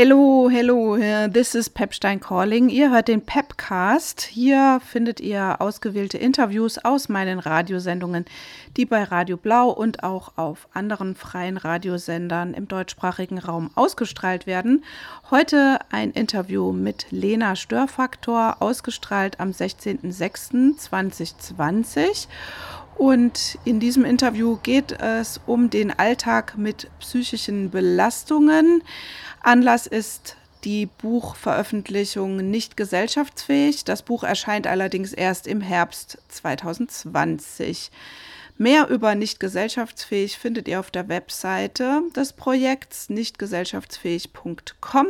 Hello, hello, this is Pepstein Calling. Ihr hört den Pepcast. Hier findet ihr ausgewählte Interviews aus meinen Radiosendungen, die bei Radio Blau und auch auf anderen freien Radiosendern im deutschsprachigen Raum ausgestrahlt werden. Heute ein Interview mit Lena Störfaktor, ausgestrahlt am 16.06.2020. Und in diesem Interview geht es um den Alltag mit psychischen Belastungen. Anlass ist die Buchveröffentlichung nicht gesellschaftsfähig. Das Buch erscheint allerdings erst im Herbst 2020. Mehr über nicht gesellschaftsfähig findet ihr auf der Webseite des Projekts nichtgesellschaftsfähig.com.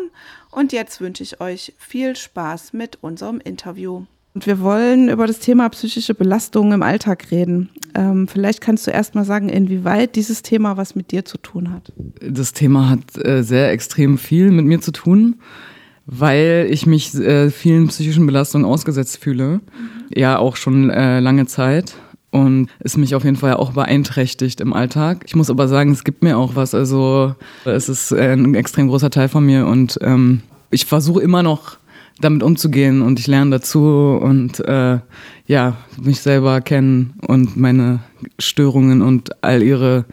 Und jetzt wünsche ich euch viel Spaß mit unserem Interview. Und wir wollen über das Thema psychische Belastung im Alltag reden. Ähm, vielleicht kannst du erst mal sagen, inwieweit dieses Thema was mit dir zu tun hat. Das Thema hat äh, sehr extrem viel mit mir zu tun, weil ich mich äh, vielen psychischen Belastungen ausgesetzt fühle. Mhm. Ja, auch schon äh, lange Zeit. Und es mich auf jeden Fall auch beeinträchtigt im Alltag. Ich muss aber sagen, es gibt mir auch was. Also es ist ein extrem großer Teil von mir und ähm, ich versuche immer noch damit umzugehen und ich lerne dazu und äh, ja, mich selber kennen und meine Störungen und all ihre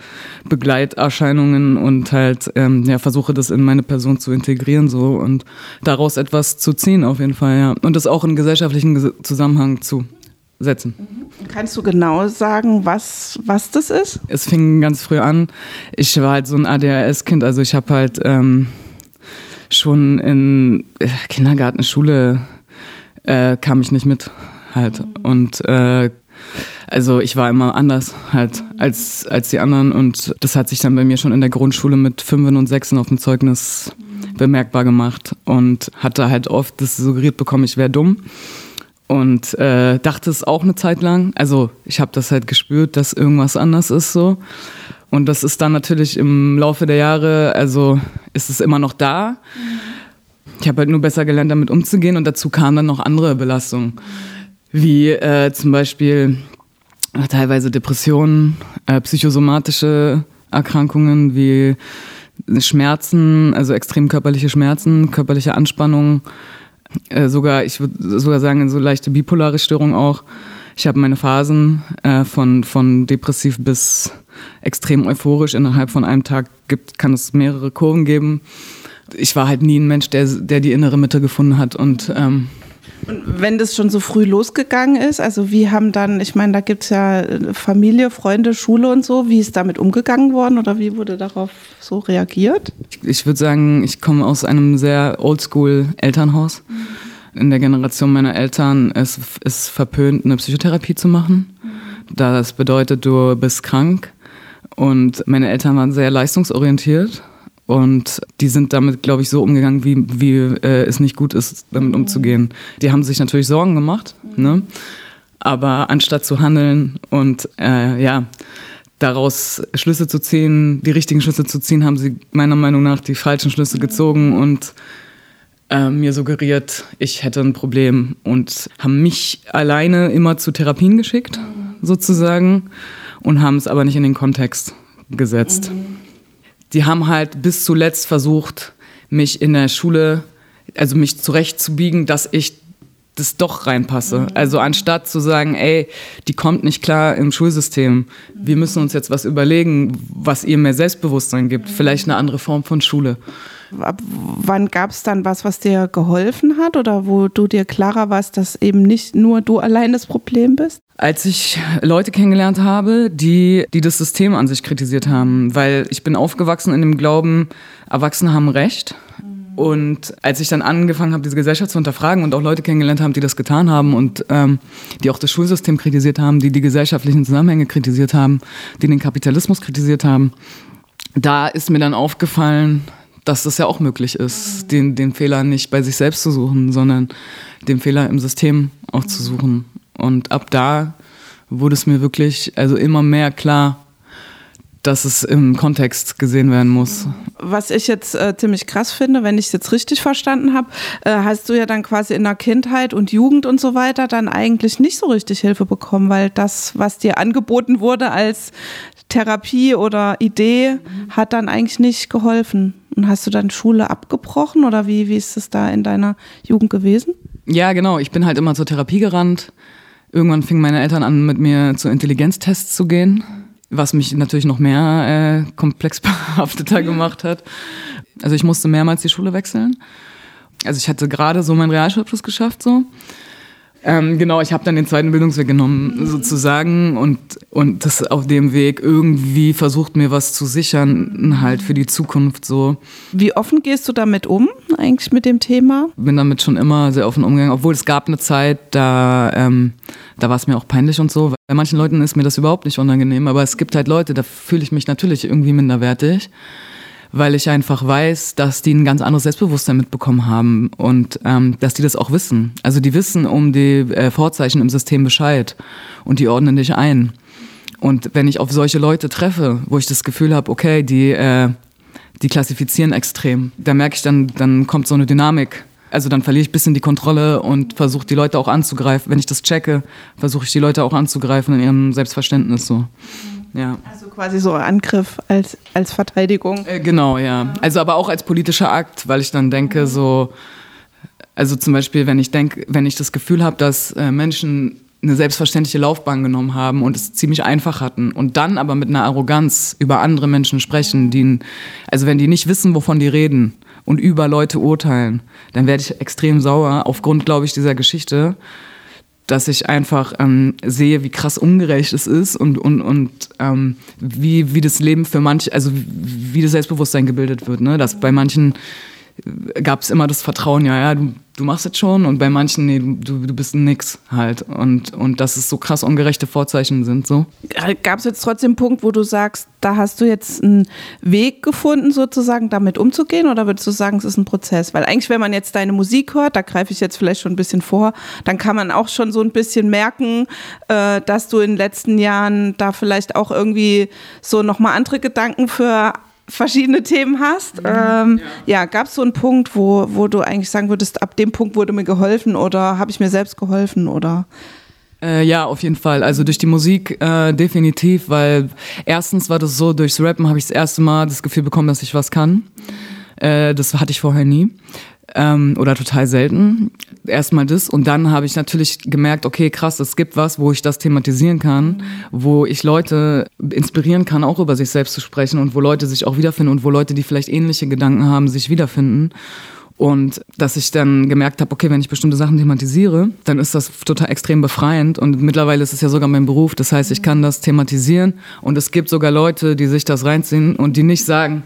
Begleiterscheinungen und halt ähm, ja, versuche das in meine Person zu integrieren so und daraus etwas zu ziehen auf jeden Fall, ja. Und das auch in gesellschaftlichen Zusammenhang zu setzen. Mhm. Kannst du genau sagen, was, was das ist? Es fing ganz früh an. Ich war halt so ein ADHS-Kind, also ich habe halt ähm, schon in äh, Kindergarten, Schule äh, kam ich nicht mit halt. Und äh, also ich war immer anders halt als, als die anderen. Und das hat sich dann bei mir schon in der Grundschule mit Fünfen und Sechsen auf dem Zeugnis bemerkbar gemacht und hatte halt oft das suggeriert bekommen, ich wäre dumm. Und äh, dachte es auch eine Zeit lang. Also ich habe das halt gespürt, dass irgendwas anders ist so und das ist dann natürlich im Laufe der Jahre, also ist es immer noch da. Ich habe halt nur besser gelernt, damit umzugehen und dazu kamen dann noch andere Belastungen, wie äh, zum Beispiel äh, teilweise Depressionen, äh, psychosomatische Erkrankungen wie Schmerzen, also extrem körperliche Schmerzen, körperliche Anspannung, äh, sogar, ich würde sogar sagen, so leichte bipolare Störung auch. Ich habe meine Phasen äh, von, von depressiv bis extrem euphorisch. Innerhalb von einem Tag gibt, kann es mehrere Kurven geben. Ich war halt nie ein Mensch, der, der die innere Mitte gefunden hat. Und, ähm, und wenn das schon so früh losgegangen ist, also wie haben dann, ich meine, da gibt es ja Familie, Freunde, Schule und so, wie ist damit umgegangen worden oder wie wurde darauf so reagiert? Ich, ich würde sagen, ich komme aus einem sehr oldschool Elternhaus. Mhm. In der Generation meiner Eltern ist es verpönt, eine Psychotherapie zu machen. Mhm. Das bedeutet, du bist krank und meine Eltern waren sehr leistungsorientiert und die sind damit, glaube ich, so umgegangen, wie, wie äh, es nicht gut ist, damit mhm. umzugehen. Die haben sich natürlich Sorgen gemacht, mhm. ne? aber anstatt zu handeln und äh, ja, daraus Schlüsse zu ziehen, die richtigen Schlüsse zu ziehen, haben sie meiner Meinung nach die falschen Schlüsse gezogen und äh, mir suggeriert, ich hätte ein Problem und haben mich alleine immer zu Therapien geschickt, mhm. sozusagen und haben es aber nicht in den Kontext gesetzt. Mhm. Die haben halt bis zuletzt versucht, mich in der Schule, also mich zurechtzubiegen, dass ich das doch reinpasse. Mhm. Also anstatt zu sagen, ey, die kommt nicht klar im Schulsystem, wir müssen uns jetzt was überlegen, was ihr mehr Selbstbewusstsein gibt, vielleicht eine andere Form von Schule. Ab wann gab es dann was, was dir geholfen hat oder wo du dir klarer warst, dass eben nicht nur du allein das Problem bist? Als ich Leute kennengelernt habe, die, die das System an sich kritisiert haben, weil ich bin aufgewachsen in dem Glauben, Erwachsene haben Recht. Und als ich dann angefangen habe, diese Gesellschaft zu hinterfragen und auch Leute kennengelernt haben, die das getan haben und ähm, die auch das Schulsystem kritisiert haben, die die gesellschaftlichen Zusammenhänge kritisiert haben, die den Kapitalismus kritisiert haben, da ist mir dann aufgefallen, dass das ja auch möglich ist, den, den Fehler nicht bei sich selbst zu suchen, sondern den Fehler im System auch zu suchen. Und ab da wurde es mir wirklich also immer mehr klar, dass es im Kontext gesehen werden muss. Was ich jetzt äh, ziemlich krass finde, wenn ich es jetzt richtig verstanden habe, äh, hast du ja dann quasi in der Kindheit und Jugend und so weiter dann eigentlich nicht so richtig Hilfe bekommen, weil das, was dir angeboten wurde als Therapie oder Idee, hat dann eigentlich nicht geholfen. Und hast du dann Schule abgebrochen oder wie, wie ist es da in deiner Jugend gewesen? Ja, genau. Ich bin halt immer zur Therapie gerannt. Irgendwann fingen meine Eltern an, mit mir zu Intelligenztests zu gehen, was mich natürlich noch mehr äh, komplex behafteter gemacht hat. Also ich musste mehrmals die Schule wechseln. Also ich hatte gerade so meinen Realschulabschluss geschafft so. Ähm, genau, ich habe dann den zweiten Bildungsweg genommen, sozusagen, und, und das auf dem Weg irgendwie versucht, mir was zu sichern, halt für die Zukunft so. Wie offen gehst du damit um, eigentlich mit dem Thema? Bin damit schon immer sehr offen umgegangen, obwohl es gab eine Zeit, da, ähm, da war es mir auch peinlich und so. Bei manchen Leuten ist mir das überhaupt nicht unangenehm, aber es gibt halt Leute, da fühle ich mich natürlich irgendwie minderwertig weil ich einfach weiß, dass die ein ganz anderes Selbstbewusstsein mitbekommen haben und ähm, dass die das auch wissen. Also die wissen um die äh, Vorzeichen im System Bescheid und die ordnen dich ein. Und wenn ich auf solche Leute treffe, wo ich das Gefühl habe, okay, die, äh, die klassifizieren extrem, da merke ich dann, dann kommt so eine Dynamik. Also dann verliere ich ein bisschen die Kontrolle und versuche die Leute auch anzugreifen. Wenn ich das checke, versuche ich die Leute auch anzugreifen in ihrem Selbstverständnis so. Ja. Also quasi so Angriff als, als Verteidigung. Äh, genau, ja. Also aber auch als politischer Akt, weil ich dann denke, mhm. so, also zum Beispiel, wenn ich denke, wenn ich das Gefühl habe, dass äh, Menschen eine selbstverständliche Laufbahn genommen haben und es ziemlich einfach hatten und dann aber mit einer Arroganz über andere Menschen sprechen, die, also wenn die nicht wissen, wovon die reden und über Leute urteilen, dann werde ich extrem sauer aufgrund, glaube ich, dieser Geschichte dass ich einfach ähm, sehe, wie krass ungerecht es ist und, und, und ähm, wie, wie das Leben für manche, also wie das Selbstbewusstsein gebildet wird. Ne? Dass bei manchen gab es immer das Vertrauen, ja, ja, du, du machst es schon und bei manchen, nee, du, du bist Nix halt. Und, und dass es so krass ungerechte Vorzeichen sind. So. Gab es jetzt trotzdem einen Punkt, wo du sagst, da hast du jetzt einen Weg gefunden, sozusagen damit umzugehen? Oder würdest du sagen, es ist ein Prozess? Weil eigentlich, wenn man jetzt deine Musik hört, da greife ich jetzt vielleicht schon ein bisschen vor, dann kann man auch schon so ein bisschen merken, äh, dass du in den letzten Jahren da vielleicht auch irgendwie so nochmal andere Gedanken für verschiedene Themen hast. Mhm, ähm, ja, ja gab es so einen Punkt, wo, wo du eigentlich sagen würdest, ab dem Punkt wurde mir geholfen oder habe ich mir selbst geholfen oder? Äh, ja, auf jeden Fall. Also durch die Musik äh, definitiv, weil erstens war das so, durchs Rappen habe ich das erste Mal das Gefühl bekommen, dass ich was kann. Äh, das hatte ich vorher nie ähm, oder total selten. Erstmal das und dann habe ich natürlich gemerkt, okay, krass, es gibt was, wo ich das thematisieren kann, mhm. wo ich Leute inspirieren kann, auch über sich selbst zu sprechen und wo Leute sich auch wiederfinden und wo Leute, die vielleicht ähnliche Gedanken haben, sich wiederfinden. Und dass ich dann gemerkt habe, okay, wenn ich bestimmte Sachen thematisiere, dann ist das total extrem befreiend. Und mittlerweile ist es ja sogar mein Beruf. Das heißt, ich kann das thematisieren. Und es gibt sogar Leute, die sich das reinziehen und die nicht sagen,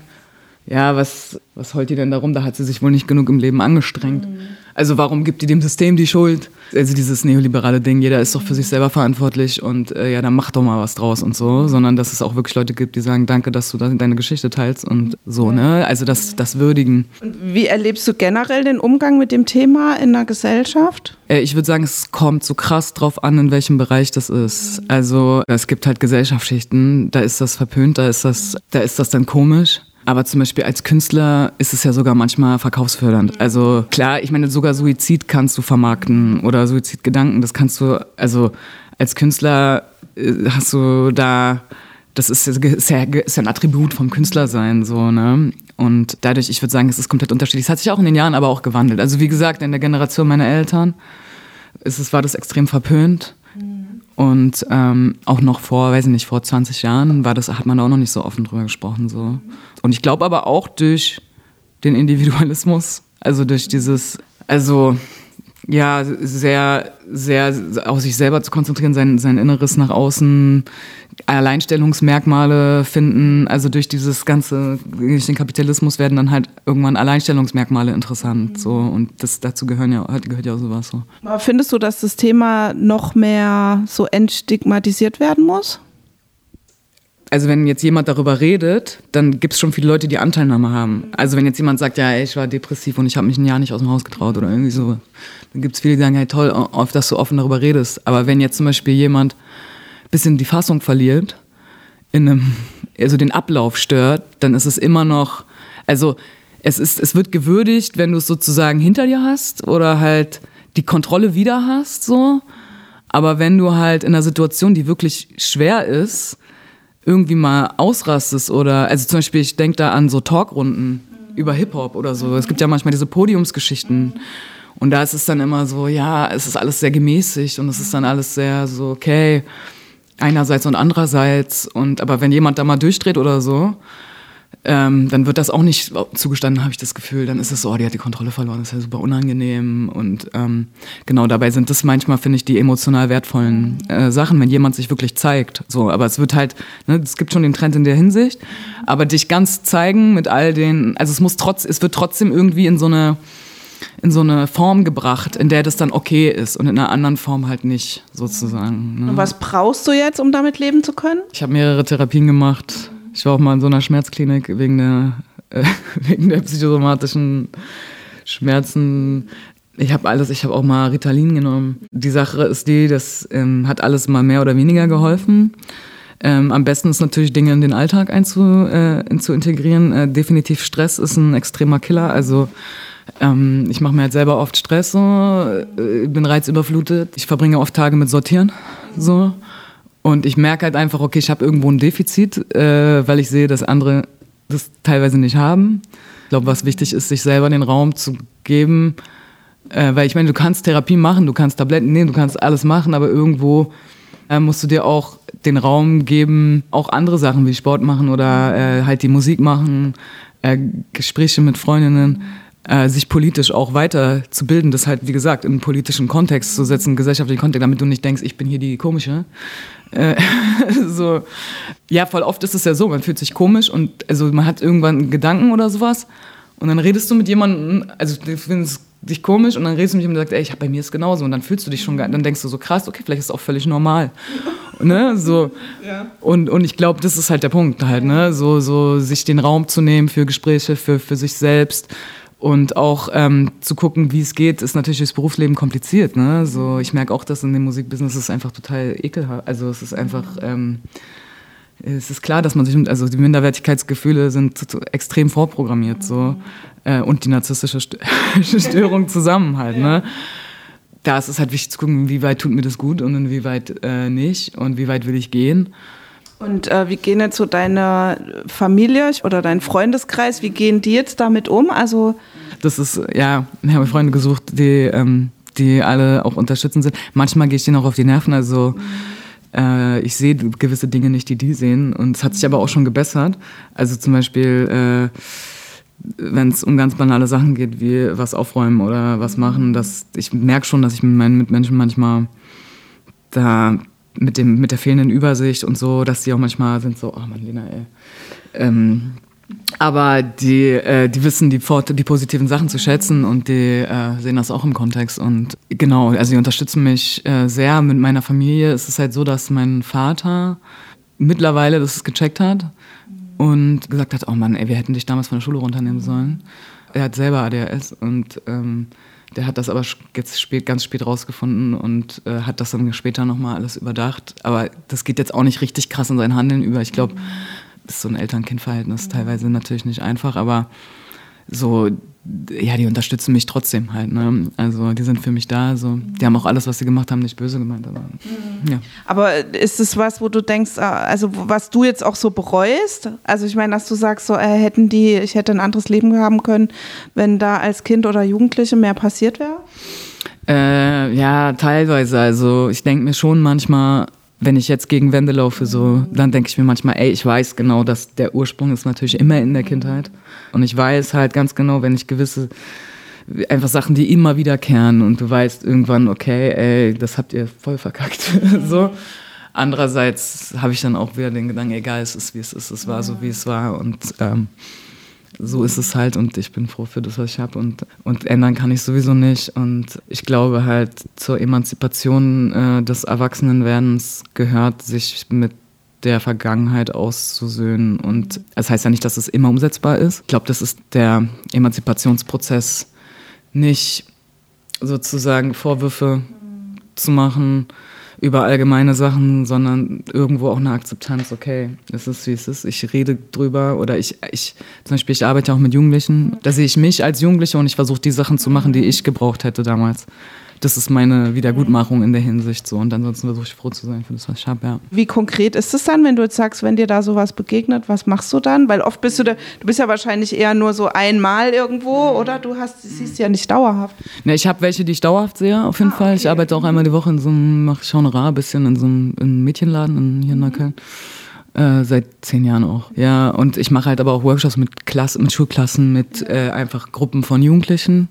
ja, was, was heult die denn darum? Da hat sie sich wohl nicht genug im Leben angestrengt. Mhm. Also warum gibt die dem System die Schuld? Also dieses neoliberale Ding, jeder ist doch für sich selber verantwortlich und äh, ja, dann mach doch mal was draus und so, sondern dass es auch wirklich Leute gibt, die sagen, danke, dass du deine Geschichte teilst und so, ne? Also das, das würdigen. Und wie erlebst du generell den Umgang mit dem Thema in der Gesellschaft? Äh, ich würde sagen, es kommt so krass drauf an, in welchem Bereich das ist. Also es gibt halt Gesellschaftsschichten, da ist das verpönt, da ist das, da ist das dann komisch. Aber zum Beispiel als Künstler ist es ja sogar manchmal verkaufsfördernd. Also klar, ich meine, sogar Suizid kannst du vermarkten oder Suizidgedanken, das kannst du, also als Künstler äh, hast du da, das ist, ist, ja, ist ja ein Attribut vom Künstlersein, so, ne? Und dadurch, ich würde sagen, es ist komplett unterschiedlich. Es hat sich auch in den Jahren aber auch gewandelt. Also wie gesagt, in der Generation meiner Eltern ist es, war das extrem verpönt. Und ähm, auch noch vor, weiß ich nicht, vor 20 Jahren war das, hat man da auch noch nicht so offen drüber gesprochen. So. Und ich glaube aber auch durch den Individualismus, also durch dieses, also ja, sehr, sehr auf sich selber zu konzentrieren, sein, sein Inneres nach außen, Alleinstellungsmerkmale finden. Also durch dieses ganze, durch den Kapitalismus werden dann halt irgendwann Alleinstellungsmerkmale interessant. So. Und das, dazu gehören ja, gehört ja auch sowas. So. Aber findest du, dass das Thema noch mehr so entstigmatisiert werden muss? also wenn jetzt jemand darüber redet, dann gibt es schon viele Leute, die Anteilnahme haben. Also wenn jetzt jemand sagt, ja, ey, ich war depressiv und ich habe mich ein Jahr nicht aus dem Haus getraut oder irgendwie so, dann gibt es viele, die sagen, hey, toll, auf dass du offen darüber redest. Aber wenn jetzt zum Beispiel jemand bisschen die Fassung verliert, in einem, also den Ablauf stört, dann ist es immer noch, also es, ist, es wird gewürdigt, wenn du es sozusagen hinter dir hast oder halt die Kontrolle wieder hast, so. Aber wenn du halt in einer Situation, die wirklich schwer ist, irgendwie mal ausrastest oder, also zum Beispiel, ich denke da an so Talkrunden über Hip-Hop oder so. Es gibt ja manchmal diese Podiumsgeschichten. Und da ist es dann immer so, ja, es ist alles sehr gemäßigt und es ist dann alles sehr so, okay, einerseits und andererseits. Und aber wenn jemand da mal durchdreht oder so, ähm, dann wird das auch nicht zugestanden, habe ich das Gefühl. Dann ist es so, oh, die hat die Kontrolle verloren, das ist ja super unangenehm. Und ähm, genau dabei sind das manchmal, finde ich, die emotional wertvollen äh, Sachen, wenn jemand sich wirklich zeigt. So, aber es wird halt, ne, es gibt schon den Trend in der Hinsicht, aber dich ganz zeigen mit all den, also es muss trotz, es wird trotzdem irgendwie in so eine in so eine Form gebracht, in der das dann okay ist und in einer anderen Form halt nicht, sozusagen. Ne? Und was brauchst du jetzt, um damit leben zu können? Ich habe mehrere Therapien gemacht ich war auch mal in so einer Schmerzklinik wegen der, äh, wegen der psychosomatischen Schmerzen. Ich habe alles, ich habe auch mal Ritalin genommen. Die Sache ist die, das ähm, hat alles mal mehr oder weniger geholfen. Ähm, am besten ist natürlich Dinge in den Alltag einzu, äh, zu integrieren. Äh, definitiv Stress ist ein extremer Killer. Also ähm, ich mache mir halt selber oft Stress, so, äh, bin reizüberflutet. Ich verbringe oft Tage mit Sortieren. So. Und ich merke halt einfach, okay, ich habe irgendwo ein Defizit, äh, weil ich sehe, dass andere das teilweise nicht haben. Ich glaube, was wichtig ist, sich selber den Raum zu geben, äh, weil ich meine, du kannst Therapie machen, du kannst Tabletten nehmen, du kannst alles machen, aber irgendwo äh, musst du dir auch den Raum geben, auch andere Sachen wie Sport machen oder äh, halt die Musik machen, äh, Gespräche mit Freundinnen äh, sich politisch auch weiterzubilden, das halt, wie gesagt, in einen politischen Kontext zu setzen, gesellschaftlichen Kontext, damit du nicht denkst, ich bin hier die komische. Äh, so, ja, voll oft ist es ja so, man fühlt sich komisch und also man hat irgendwann einen Gedanken oder sowas und dann redest du mit jemandem, also du findest dich komisch und dann redest du mit jemandem und sagst, ey, ich, bei mir ist genauso und dann fühlst du dich schon, dann denkst du so krass, okay, vielleicht ist es auch völlig normal. ne, so. Ja. Und, und ich glaube, das ist halt der Punkt halt, ne, so, so sich den Raum zu nehmen für Gespräche, für, für sich selbst und auch ähm, zu gucken, wie es geht, ist natürlich das Berufsleben kompliziert. Ne? So, ich merke auch, dass in dem Musikbusiness ist einfach total ekelhaft. Also es ist einfach, ähm, es ist klar, dass man sich, also die Minderwertigkeitsgefühle sind extrem vorprogrammiert so äh, und die narzisstische Störung zusammen halt. Ne? Da ist es halt wichtig zu gucken, wie weit tut mir das gut und inwieweit äh, nicht und wie weit will ich gehen. Und äh, wie gehen jetzt so deine Familie oder dein Freundeskreis, wie gehen die jetzt damit um? Also das ist, ja, ich habe Freunde gesucht, die, ähm, die alle auch unterstützend sind. Manchmal gehe ich denen auch auf die Nerven, also äh, ich sehe gewisse Dinge nicht, die die sehen. Und es hat sich aber auch schon gebessert. Also zum Beispiel, äh, wenn es um ganz banale Sachen geht, wie was aufräumen oder was machen, dass ich merke schon, dass ich mit meinen Mitmenschen manchmal da mit, dem, mit der fehlenden Übersicht und so, dass die auch manchmal sind so, oh Mann, Lena, ey. Ähm, aber die, äh, die wissen die, die positiven Sachen zu schätzen und die äh, sehen das auch im Kontext. Und genau, also die unterstützen mich äh, sehr mit meiner Familie. Es ist halt so, dass mein Vater mittlerweile das gecheckt hat und gesagt hat, oh Mann, ey, wir hätten dich damals von der Schule runternehmen sollen. Er hat selber ADHS und ähm, der hat das aber jetzt spät, ganz spät rausgefunden und äh, hat das dann später nochmal alles überdacht. Aber das geht jetzt auch nicht richtig krass in sein Handeln über. Ich glaube, das ist so ein Eltern-Kind-Verhältnis teilweise natürlich nicht einfach, aber so, ja, die unterstützen mich trotzdem halt. Ne? Also die sind für mich da. So. Die haben auch alles, was sie gemacht haben, nicht böse gemeint. Aber, mhm. ja. aber ist es was, wo du denkst, äh, also was du jetzt auch so bereust? Also ich meine, dass du sagst, so äh, hätten die, ich hätte ein anderes Leben haben können, wenn da als Kind oder Jugendliche mehr passiert wäre? Äh, ja, teilweise. Also ich denke mir schon manchmal, wenn ich jetzt gegen Wände laufe, so, dann denke ich mir manchmal, ey, ich weiß genau, dass der Ursprung ist natürlich immer in der Kindheit. Und ich weiß halt ganz genau, wenn ich gewisse, einfach Sachen, die immer wiederkehren und du weißt irgendwann, okay, ey, das habt ihr voll verkackt. so. Andererseits habe ich dann auch wieder den Gedanken, egal, es ist wie es ist, es war so wie es war und ähm, so ist es halt und ich bin froh für das, was ich habe und, und ändern kann ich sowieso nicht. Und ich glaube halt, zur Emanzipation äh, des Erwachsenenwerdens gehört, sich mit der Vergangenheit auszusöhnen. Und das heißt ja nicht, dass es immer umsetzbar ist. Ich glaube, das ist der Emanzipationsprozess, nicht sozusagen Vorwürfe zu machen, über allgemeine Sachen, sondern irgendwo auch eine Akzeptanz, okay, es ist wie es ist, ich rede drüber oder ich, ich zum Beispiel, ich arbeite auch mit Jugendlichen, da sehe ich mich als Jugendliche und ich versuche die Sachen zu machen, die ich gebraucht hätte damals. Das ist meine Wiedergutmachung in der Hinsicht so. Und ansonsten versuche ich froh zu sein für das, was ich habe, ja. Wie konkret ist es dann, wenn du jetzt sagst, wenn dir da sowas begegnet, was machst du dann? Weil oft bist du da, du bist ja wahrscheinlich eher nur so einmal irgendwo, oder? Du hast, siehst ja nicht dauerhaft. Ne, ich habe welche, die ich dauerhaft sehe, auf jeden ah, Fall. Ich arbeite auch einmal die Woche in so einem, mache Schaunerei ein bisschen in so einem, in einem Mädchenladen in, hier in Neukölln. Äh, seit zehn Jahren auch. Ja, und ich mache halt aber auch Workshops mit Klassen, mit Schulklassen, mit äh, einfach Gruppen von Jugendlichen.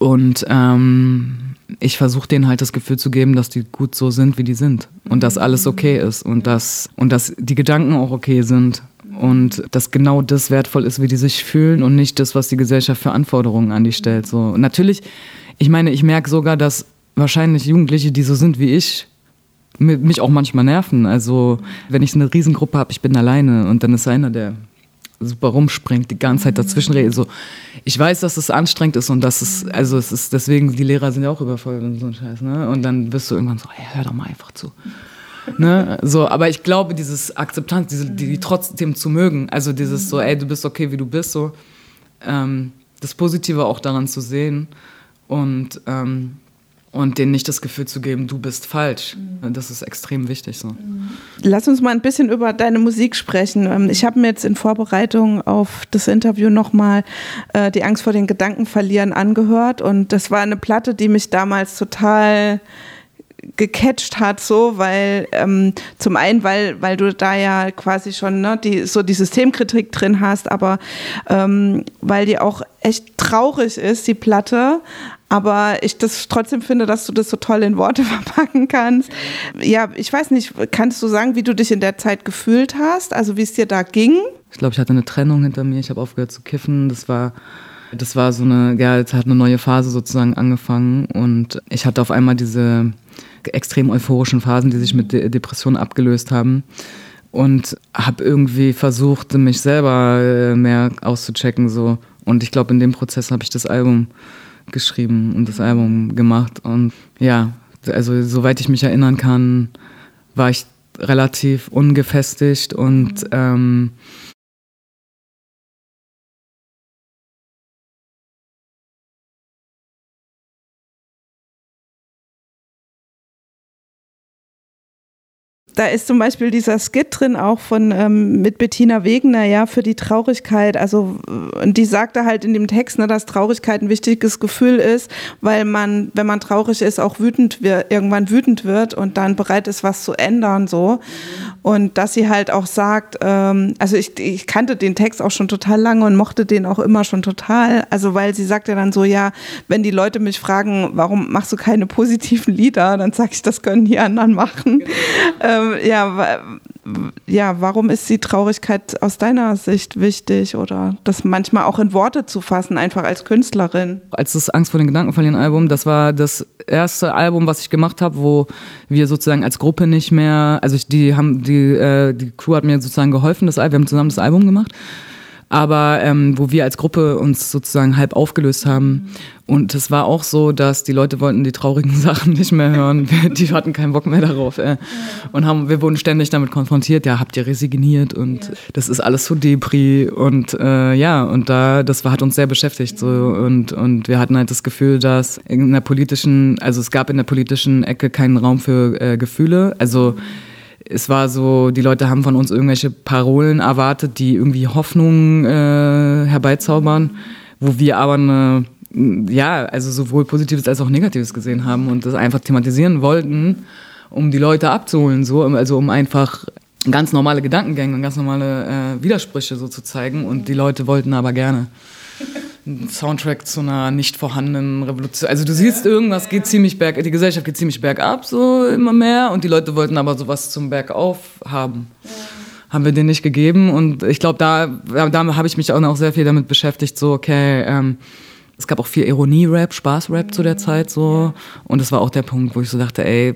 Und ähm, ich versuche denen halt das Gefühl zu geben, dass die gut so sind, wie die sind. Und dass alles okay ist und dass, und dass die Gedanken auch okay sind. Und dass genau das wertvoll ist, wie die sich fühlen und nicht das, was die Gesellschaft für Anforderungen an die stellt. So. Und natürlich, ich meine, ich merke sogar, dass wahrscheinlich Jugendliche, die so sind wie ich, mich auch manchmal nerven. Also wenn ich eine Riesengruppe habe, ich bin alleine und dann ist einer, der super rumspringt, die ganze Zeit dazwischen redet. So, ich weiß, dass es anstrengend ist und dass es, also es ist deswegen, die Lehrer sind ja auch überfordert und so ein Scheiß, ne? Und dann bist du irgendwann so, hey, hör doch mal einfach zu. ne? So, aber ich glaube, dieses Akzeptanz, diese, die, die trotzdem zu mögen, also dieses so, ey, du bist okay, wie du bist, so, ähm, das Positive auch daran zu sehen und ähm, und denen nicht das Gefühl zu geben, du bist falsch. Mhm. Das ist extrem wichtig. So. Lass uns mal ein bisschen über deine Musik sprechen. Ähm, ich habe mir jetzt in Vorbereitung auf das Interview nochmal äh, Die Angst vor den Gedanken verlieren angehört und das war eine Platte, die mich damals total gecatcht hat, so, weil ähm, zum einen, weil, weil du da ja quasi schon ne, die, so die Systemkritik drin hast, aber ähm, weil die auch echt traurig ist, die Platte, aber ich das trotzdem finde, dass du das so toll in Worte verpacken kannst. Ja, ich weiß nicht, kannst du sagen, wie du dich in der Zeit gefühlt hast, also wie es dir da ging? Ich glaube, ich hatte eine Trennung hinter mir, ich habe aufgehört zu kiffen, das war das war so eine, ja, jetzt hat eine neue Phase sozusagen angefangen. Und ich hatte auf einmal diese extrem euphorischen Phasen, die sich mit De Depressionen abgelöst haben. Und habe irgendwie versucht, mich selber äh, mehr auszuchecken so. Und ich glaube, in dem Prozess habe ich das Album geschrieben und das Album gemacht. Und ja, also soweit ich mich erinnern kann, war ich relativ ungefestigt und ähm, Da ist zum Beispiel dieser Skit drin, auch von ähm, mit Bettina Wegener, ja, für die Traurigkeit. Also, und die sagte halt in dem Text, ne, dass Traurigkeit ein wichtiges Gefühl ist, weil man, wenn man traurig ist, auch wütend wird, irgendwann wütend wird und dann bereit ist, was zu ändern, so. Und dass sie halt auch sagt, ähm, also ich, ich kannte den Text auch schon total lange und mochte den auch immer schon total. Also, weil sie sagt ja dann so, ja, wenn die Leute mich fragen, warum machst du keine positiven Lieder, dann sage ich, das können die anderen machen. Genau. Ähm, ja, ja, warum ist die Traurigkeit aus deiner Sicht wichtig oder das manchmal auch in Worte zu fassen, einfach als Künstlerin? Als das Angst vor den Gedanken verlieren Album, das war das erste Album, was ich gemacht habe, wo wir sozusagen als Gruppe nicht mehr, also ich, die haben, die, äh, die Crew hat mir sozusagen geholfen, das wir haben zusammen das Album gemacht aber ähm, wo wir als Gruppe uns sozusagen halb aufgelöst haben. Und es war auch so, dass die Leute wollten die traurigen Sachen nicht mehr hören. die hatten keinen Bock mehr darauf. Äh. Und haben, wir wurden ständig damit konfrontiert, ja, habt ihr resigniert und ja. das ist alles so Depri. Und äh, ja, und da, das war, hat uns sehr beschäftigt. So. Und, und wir hatten halt das Gefühl, dass in der politischen, also es gab in der politischen Ecke keinen Raum für äh, Gefühle. Also es war so, die Leute haben von uns irgendwelche Parolen erwartet, die irgendwie Hoffnung äh, herbeizaubern, wo wir aber eine, ja, also sowohl Positives als auch Negatives gesehen haben und das einfach thematisieren wollten, um die Leute abzuholen, so, also um einfach ganz normale Gedankengänge und ganz normale äh, Widersprüche so zu zeigen und die Leute wollten aber gerne. Soundtrack zu einer nicht vorhandenen Revolution. Also du siehst, irgendwas geht ziemlich berg, die Gesellschaft geht ziemlich bergab, so immer mehr. Und die Leute wollten aber sowas zum Bergauf haben. Ja. Haben wir denen nicht gegeben. Und ich glaube, da, da habe ich mich auch noch sehr viel damit beschäftigt, so, okay, ähm, es gab auch viel Ironie-Rap, Spaß-Rap mhm. zu der Zeit so. Und das war auch der Punkt, wo ich so dachte, ey,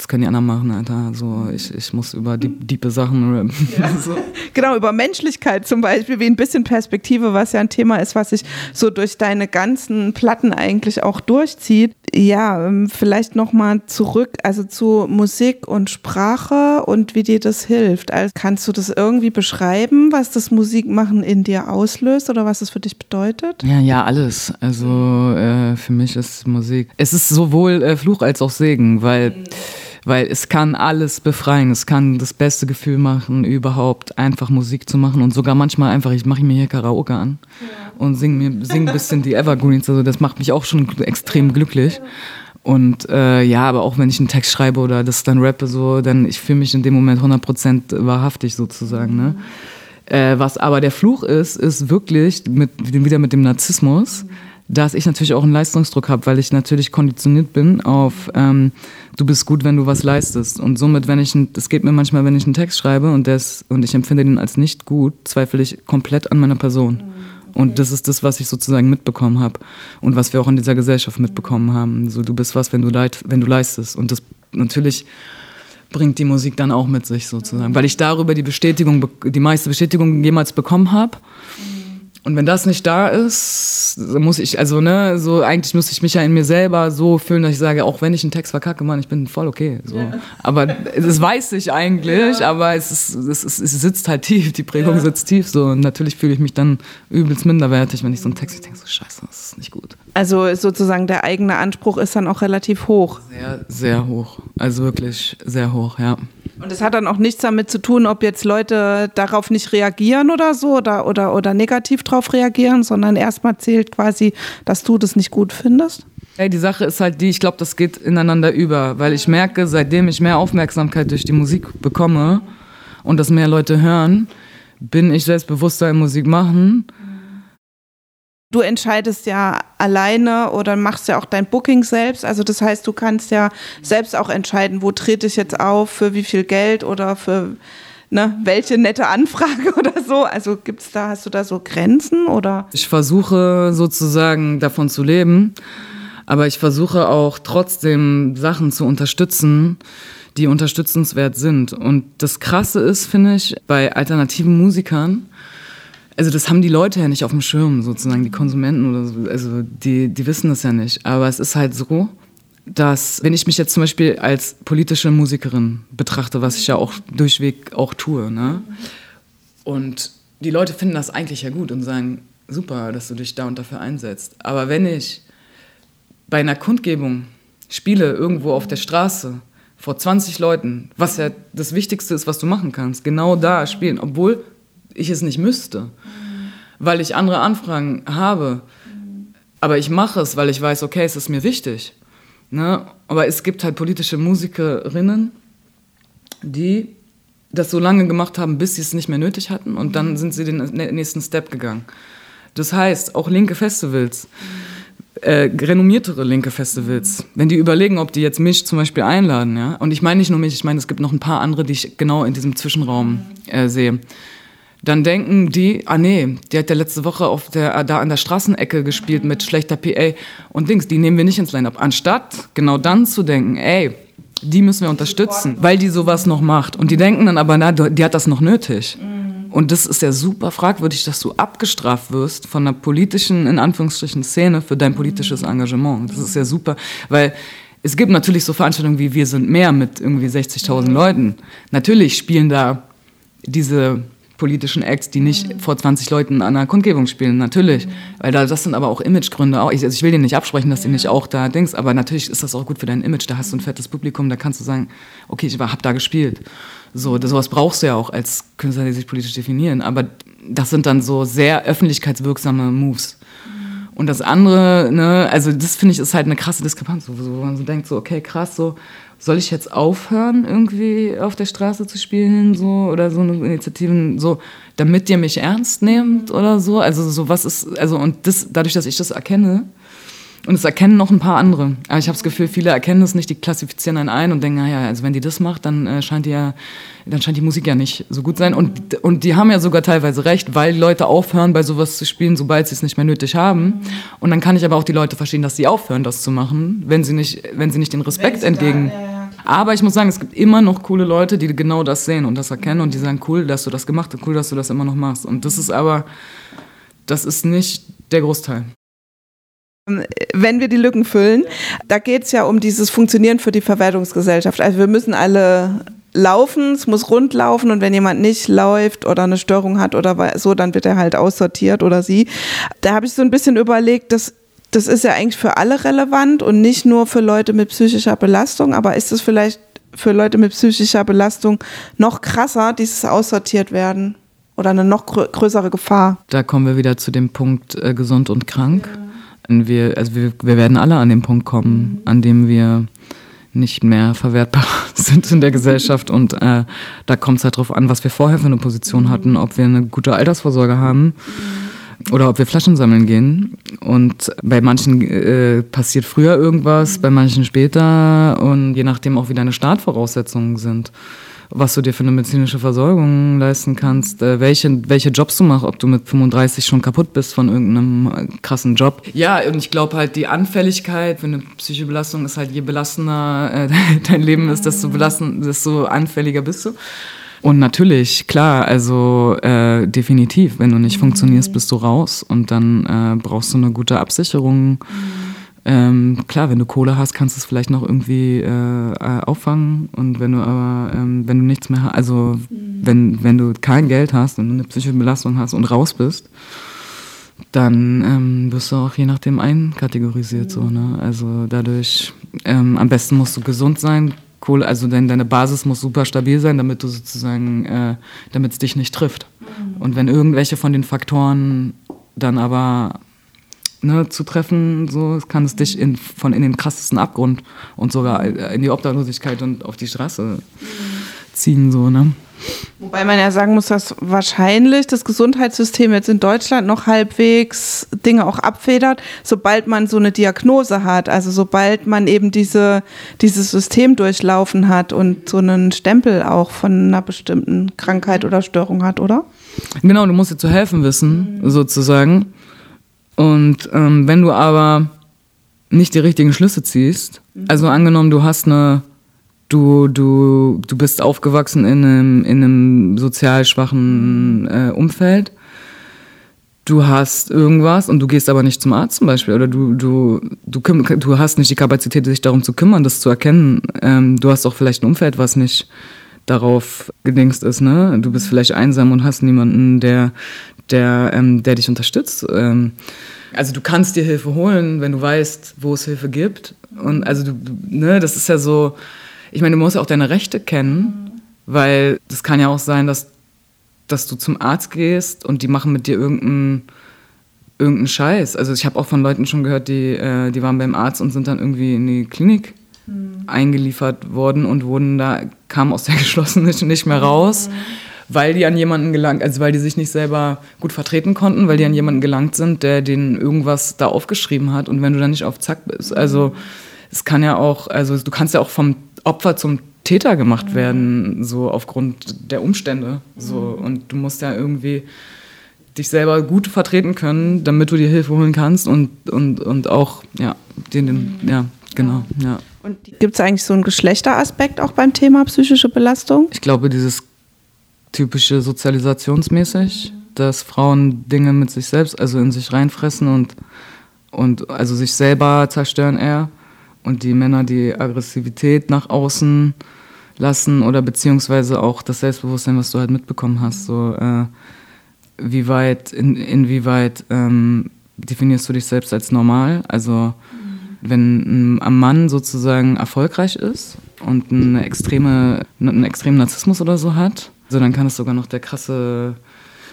das können die anderen machen, Alter. So, ich, ich muss über die diepe Sachen rappen. Ja. so. Genau, über Menschlichkeit zum Beispiel, wie ein bisschen Perspektive, was ja ein Thema ist, was sich so durch deine ganzen Platten eigentlich auch durchzieht. ja, ähm, vielleicht nochmal zurück, also zu Musik und Sprache und wie dir das hilft. Also kannst du das irgendwie beschreiben, was das Musikmachen in dir auslöst oder was es für dich bedeutet? Ja, ja, alles. Also äh, für mich ist Musik. Es ist sowohl äh, Fluch als auch Segen, weil. Mhm weil es kann alles befreien, es kann das beste Gefühl machen, überhaupt einfach Musik zu machen und sogar manchmal einfach, ich mache mir hier Karaoke an ja. und singe mir sing ein bisschen die Evergreens, also das macht mich auch schon extrem glücklich. Und äh, ja, aber auch wenn ich einen Text schreibe oder das dann rappe, so, dann ich fühle mich in dem Moment 100% wahrhaftig sozusagen. Ne? Äh, was aber der Fluch ist, ist wirklich mit, wieder mit dem Narzissmus. Mhm dass ich natürlich auch einen Leistungsdruck habe, weil ich natürlich konditioniert bin auf, ähm, du bist gut, wenn du was leistest. Und somit, wenn ich, es geht mir manchmal, wenn ich einen Text schreibe und, des, und ich empfinde den als nicht gut, zweifle ich komplett an meiner Person. Mhm. Und das ist das, was ich sozusagen mitbekommen habe und was wir auch in dieser Gesellschaft mitbekommen haben. So, du bist was, wenn du, leit, wenn du leistest. Und das natürlich bringt die Musik dann auch mit sich sozusagen, weil ich darüber die Bestätigung, die meiste Bestätigung jemals bekommen habe. Und wenn das nicht da ist, muss ich, also ne, so eigentlich muss ich mich ja in mir selber so fühlen, dass ich sage, auch wenn ich einen Text verkacke, Mann, ich bin voll okay. So. Ja. Aber das weiß ich eigentlich, ja. aber es, ist, es, ist, es sitzt halt tief, die Prägung ja. sitzt tief. So. Und natürlich fühle ich mich dann übelst minderwertig, wenn ich so einen Text denke, so scheiße, das ist nicht gut. Also sozusagen der eigene Anspruch ist dann auch relativ hoch. Sehr, sehr hoch. Also wirklich sehr hoch, ja. Und es hat dann auch nichts damit zu tun, ob jetzt Leute darauf nicht reagieren oder so oder, oder, oder negativ darauf reagieren, sondern erstmal zählt quasi, dass du das nicht gut findest? Hey, die Sache ist halt die, ich glaube, das geht ineinander über, weil ich merke, seitdem ich mehr Aufmerksamkeit durch die Musik bekomme und das mehr Leute hören, bin ich selbstbewusster im Musik machen Du entscheidest ja alleine oder machst ja auch dein Booking selbst. Also das heißt, du kannst ja selbst auch entscheiden, wo trete ich jetzt auf, für wie viel Geld oder für ne, welche nette Anfrage oder so. Also gibt's da, hast du da so Grenzen oder? Ich versuche sozusagen davon zu leben, aber ich versuche auch trotzdem Sachen zu unterstützen, die unterstützenswert sind. Und das Krasse ist, finde ich, bei alternativen Musikern, also das haben die Leute ja nicht auf dem Schirm, sozusagen, die Konsumenten oder so. Also die, die wissen das ja nicht. Aber es ist halt so, dass, wenn ich mich jetzt zum Beispiel als politische Musikerin betrachte, was ich ja auch durchweg auch tue, ne? Und die Leute finden das eigentlich ja gut und sagen, super, dass du dich da und dafür einsetzt. Aber wenn ich bei einer Kundgebung spiele, irgendwo auf der Straße, vor 20 Leuten, was ja das Wichtigste ist, was du machen kannst, genau da spielen, obwohl ich es nicht müsste, weil ich andere Anfragen habe. Aber ich mache es, weil ich weiß, okay, es ist mir wichtig. Ne? Aber es gibt halt politische Musikerinnen, die das so lange gemacht haben, bis sie es nicht mehr nötig hatten und dann sind sie den nächsten Step gegangen. Das heißt, auch linke Festivals, äh, renommiertere linke Festivals, wenn die überlegen, ob die jetzt mich zum Beispiel einladen, ja, und ich meine nicht nur mich, ich meine, es gibt noch ein paar andere, die ich genau in diesem Zwischenraum äh, sehe dann denken die, ah nee, die hat ja letzte Woche auf der, da an der Straßenecke gespielt mit schlechter PA und Dings, die nehmen wir nicht ins Line-Up. Anstatt genau dann zu denken, ey, die müssen wir unterstützen, weil die sowas noch macht. Und die denken dann aber, na, die hat das noch nötig. Und das ist ja super fragwürdig, dass du abgestraft wirst von einer politischen, in Anführungsstrichen, Szene für dein politisches Engagement. Das ist ja super, weil es gibt natürlich so Veranstaltungen wie Wir sind mehr mit irgendwie 60.000 Leuten. Natürlich spielen da diese politischen Acts, die nicht mhm. vor 20 Leuten an einer Kundgebung spielen, natürlich. Mhm. Weil da, das sind aber auch Imagegründe. Auch, ich, also ich will dir nicht absprechen, dass ja. die nicht auch da denkst, aber natürlich ist das auch gut für dein Image. Da hast du ein fettes Publikum, da kannst du sagen, okay, ich habe da gespielt. So, das, sowas brauchst du ja auch als Künstler, die sich politisch definieren. Aber das sind dann so sehr öffentlichkeitswirksame Moves. Und das andere, ne, also das finde ich ist halt eine krasse Diskrepanz, wo, wo man so denkt, so, okay, krass, so, soll ich jetzt aufhören, irgendwie auf der Straße zu spielen, so, oder so eine Initiativen, so, damit ihr mich ernst nehmt oder so? Also, so was ist, also, und das, dadurch, dass ich das erkenne, und es erkennen noch ein paar andere. Aber ich habe das Gefühl, viele erkennen es nicht, die klassifizieren einen ein und denken, naja, also wenn die das macht, dann äh, scheint die ja, dann scheint die Musik ja nicht so gut sein. Und, und die haben ja sogar teilweise recht, weil Leute aufhören, bei sowas zu spielen, sobald sie es nicht mehr nötig haben. Und dann kann ich aber auch die Leute verstehen, dass sie aufhören, das zu machen, wenn sie nicht, wenn sie nicht den Respekt entgegen. Da, ja, ja aber ich muss sagen, es gibt immer noch coole Leute, die genau das sehen und das erkennen und die sagen, cool, dass du das gemacht hast, cool, dass du das immer noch machst. Und das ist aber, das ist nicht der Großteil. Wenn wir die Lücken füllen, da geht es ja um dieses Funktionieren für die Verwertungsgesellschaft. Also wir müssen alle laufen, es muss rund laufen und wenn jemand nicht läuft oder eine Störung hat oder so, dann wird er halt aussortiert oder sie. Da habe ich so ein bisschen überlegt, dass das ist ja eigentlich für alle relevant und nicht nur für Leute mit psychischer Belastung, aber ist es vielleicht für Leute mit psychischer Belastung noch krasser, dieses aussortiert werden oder eine noch größere Gefahr? Da kommen wir wieder zu dem Punkt äh, gesund und krank. Ja. Wir, also wir, wir werden alle an den Punkt kommen, mhm. an dem wir nicht mehr verwertbar sind in der Gesellschaft. Und äh, da kommt es halt drauf an, was wir vorher für eine Position hatten, ob wir eine gute Altersvorsorge haben oder ob wir Flaschen sammeln gehen. Und bei manchen äh, passiert früher irgendwas, bei manchen später und je nachdem auch wie deine Startvoraussetzungen sind was du dir für eine medizinische Versorgung leisten kannst, äh, welche, welche Jobs du machst, ob du mit 35 schon kaputt bist von irgendeinem äh, krassen Job. Ja, und ich glaube halt, die Anfälligkeit für eine psychische Belastung ist halt, je belastender äh, dein Leben ist, desto, belastend, desto anfälliger bist du. Und natürlich, klar, also äh, definitiv, wenn du nicht funktionierst, bist du raus und dann äh, brauchst du eine gute Absicherung. Mhm ähm, klar, wenn du Kohle hast, kannst du es vielleicht noch irgendwie äh, äh, auffangen. Und wenn du aber, ähm, wenn du nichts mehr hast, also mhm. wenn, wenn du kein Geld hast und eine psychische Belastung hast und raus bist, dann ähm, wirst du auch je nachdem einkategorisiert. Mhm. So, ne? Also dadurch, ähm, am besten musst du gesund sein. Kohle, also dein, deine Basis muss super stabil sein, damit du sozusagen, äh, damit es dich nicht trifft. Mhm. Und wenn irgendwelche von den Faktoren dann aber ne, zu treffen, so kann es dich in, von in den krassesten Abgrund und sogar in die Obdachlosigkeit und auf die Straße ziehen, so, ne? Wobei man ja sagen muss, dass wahrscheinlich das Gesundheitssystem jetzt in Deutschland noch halbwegs Dinge auch abfedert, sobald man so eine Diagnose hat, also sobald man eben diese, dieses System durchlaufen hat und so einen Stempel auch von einer bestimmten Krankheit oder Störung hat, oder? Genau, du musst dir zu helfen wissen, mhm. sozusagen. Und ähm, wenn du aber nicht die richtigen Schlüsse ziehst, mhm. also angenommen, du hast eine, du, du, du bist aufgewachsen in einem, in einem sozial schwachen äh, Umfeld, du hast irgendwas und du gehst aber nicht zum Arzt zum Beispiel oder du, du, du, du hast nicht die Kapazität, sich darum zu kümmern, das zu erkennen. Ähm, du hast auch vielleicht ein Umfeld, was nicht darauf gedingst ist, ne? Du bist vielleicht einsam und hast niemanden, der, der, ähm, der dich unterstützt. Ähm, also du kannst dir Hilfe holen, wenn du weißt, wo es Hilfe gibt. Und also du, ne, das ist ja so, ich meine, du musst ja auch deine Rechte kennen, weil das kann ja auch sein, dass, dass du zum Arzt gehst und die machen mit dir irgendeinen irgendeinen Scheiß. Also ich habe auch von Leuten schon gehört, die, äh, die waren beim Arzt und sind dann irgendwie in die Klinik mhm. eingeliefert worden und wurden da, kamen aus der geschlossenen nicht mehr raus. Mhm weil die an jemanden gelangt, also weil die sich nicht selber gut vertreten konnten, weil die an jemanden gelangt sind, der denen irgendwas da aufgeschrieben hat und wenn du dann nicht auf Zack bist. Also es kann ja auch, also du kannst ja auch vom Opfer zum Täter gemacht werden, so aufgrund der Umstände. So. Und du musst ja irgendwie dich selber gut vertreten können, damit du dir Hilfe holen kannst und, und, und auch, ja, den, den, ja, genau, ja. Und gibt es eigentlich so einen Geschlechteraspekt auch beim Thema psychische Belastung? Ich glaube, dieses typische sozialisationsmäßig, dass Frauen Dinge mit sich selbst, also in sich reinfressen und, und also sich selber zerstören eher. Und die Männer die Aggressivität nach außen lassen oder beziehungsweise auch das Selbstbewusstsein, was du halt mitbekommen hast. So, äh, wie weit, in, inwieweit ähm, definierst du dich selbst als normal? Also wenn ein Mann sozusagen erfolgreich ist und eine extreme, einen extremen Narzissmus oder so hat, so, dann kann es sogar noch der krasse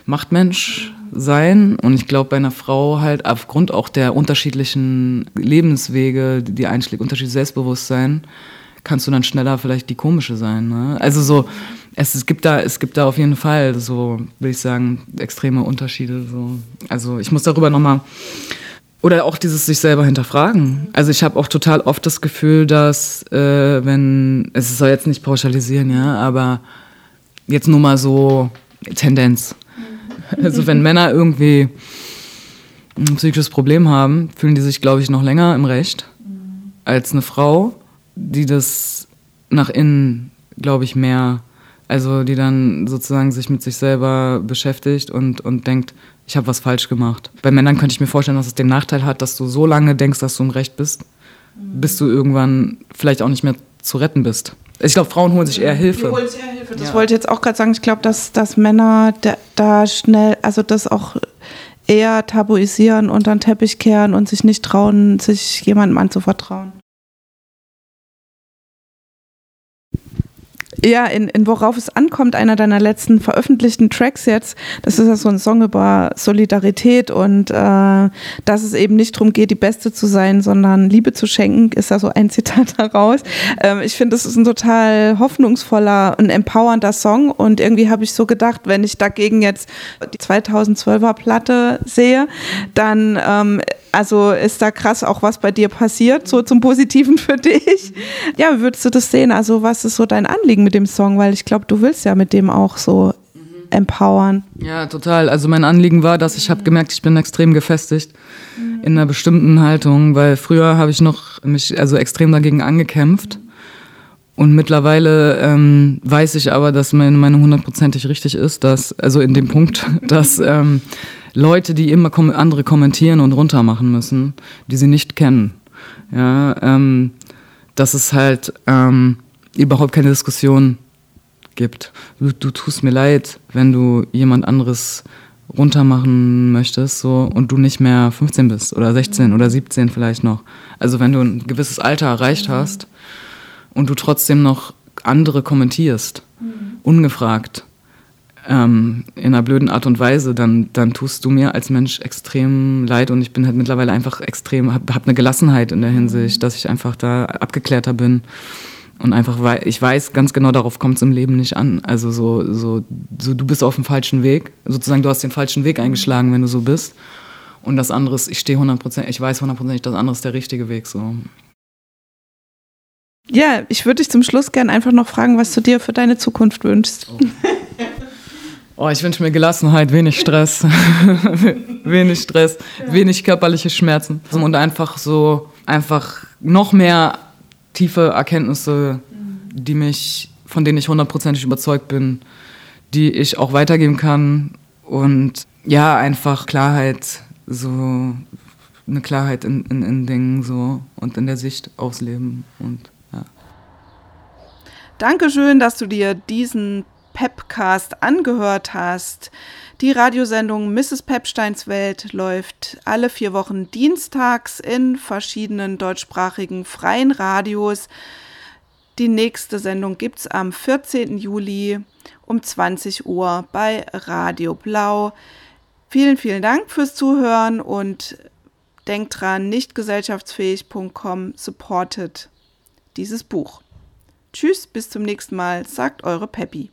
Machtmensch sein. Und ich glaube, bei einer Frau halt aufgrund auch der unterschiedlichen Lebenswege, die einschlägt, unterschiedliches Selbstbewusstsein, kannst du dann schneller vielleicht die komische sein. Ne? Also so, es, es, gibt da, es gibt da auf jeden Fall so, würde ich sagen, extreme Unterschiede. So. Also ich muss darüber nochmal. Oder auch dieses sich selber hinterfragen. Also ich habe auch total oft das Gefühl, dass äh, wenn, es soll jetzt nicht pauschalisieren, ja, aber Jetzt nur mal so Tendenz. Also wenn Männer irgendwie ein psychisches Problem haben, fühlen die sich, glaube ich, noch länger im Recht als eine Frau, die das nach innen, glaube ich, mehr Also die dann sozusagen sich mit sich selber beschäftigt und, und denkt, ich habe was falsch gemacht. Bei Männern könnte ich mir vorstellen, dass es den Nachteil hat, dass du so lange denkst, dass du im Recht bist, mhm. bis du irgendwann vielleicht auch nicht mehr zu retten bist. Ich glaube, Frauen holen sich eher Hilfe. Die holen sich eher Hilfe. Das ja. wollte ich jetzt auch gerade sagen. Ich glaube, dass, dass Männer da, da schnell, also das auch eher tabuisieren, unter den Teppich kehren und sich nicht trauen, sich jemandem anzuvertrauen. Ja, in, in Worauf es ankommt, einer deiner letzten veröffentlichten Tracks jetzt, das ist ja so ein Song über Solidarität und äh, dass es eben nicht darum geht, die Beste zu sein, sondern Liebe zu schenken, ist da so ein Zitat daraus. Ähm, ich finde, das ist ein total hoffnungsvoller und empowernder Song und irgendwie habe ich so gedacht, wenn ich dagegen jetzt die 2012er Platte sehe, dann ähm, also ist da krass auch was bei dir passiert, so zum Positiven für dich. Ja, würdest du das sehen? Also was ist so dein Anliegen mit dem Song? Weil ich glaube, du willst ja mit dem auch so empowern. Ja, total. Also mein Anliegen war, dass ich habe gemerkt, ich bin extrem gefestigt in einer bestimmten Haltung, weil früher habe ich noch mich also extrem dagegen angekämpft. Und mittlerweile ähm, weiß ich aber, dass meine Meinung hundertprozentig richtig ist, dass, also in dem Punkt, dass ähm, Leute, die immer kom andere kommentieren und runtermachen müssen, die sie nicht kennen. Ja, ähm, dass es halt ähm, überhaupt keine Diskussion gibt. Du, du, tust mir leid, wenn du jemand anderes runtermachen möchtest so und du nicht mehr 15 bist oder 16 oder 17 vielleicht noch. Also wenn du ein gewisses Alter erreicht hast und du trotzdem noch andere kommentierst, mhm. ungefragt, ähm, in einer blöden Art und Weise, dann, dann tust du mir als Mensch extrem leid und ich bin halt mittlerweile einfach extrem, habe hab eine Gelassenheit in der Hinsicht, dass ich einfach da abgeklärter bin und einfach, weil ich weiß ganz genau, darauf kommt es im Leben nicht an. Also so, so, so, du bist auf dem falschen Weg, sozusagen du hast den falschen Weg eingeschlagen, wenn du so bist. Und das andere ist, ich stehe 100%, ich weiß 100%, das andere ist der richtige Weg, so. Ja, ich würde dich zum Schluss gerne einfach noch fragen, was du dir für deine Zukunft wünschst. Oh. Oh, ich wünsche mir Gelassenheit, wenig Stress, wenig Stress, wenig körperliche Schmerzen und einfach so, einfach noch mehr tiefe Erkenntnisse, die mich, von denen ich hundertprozentig überzeugt bin, die ich auch weitergeben kann und ja, einfach Klarheit, so eine Klarheit in, in, in Dingen so und in der Sicht aufs Leben und ja. Dankeschön, dass du dir diesen Pepcast angehört hast. Die Radiosendung Mrs. Pepsteins Welt läuft alle vier Wochen dienstags in verschiedenen deutschsprachigen freien Radios. Die nächste Sendung gibt es am 14. Juli um 20 Uhr bei Radio Blau. Vielen, vielen Dank fürs Zuhören und denkt dran, nichtgesellschaftsfähig.com supportet dieses Buch. Tschüss, bis zum nächsten Mal, sagt eure Peppi.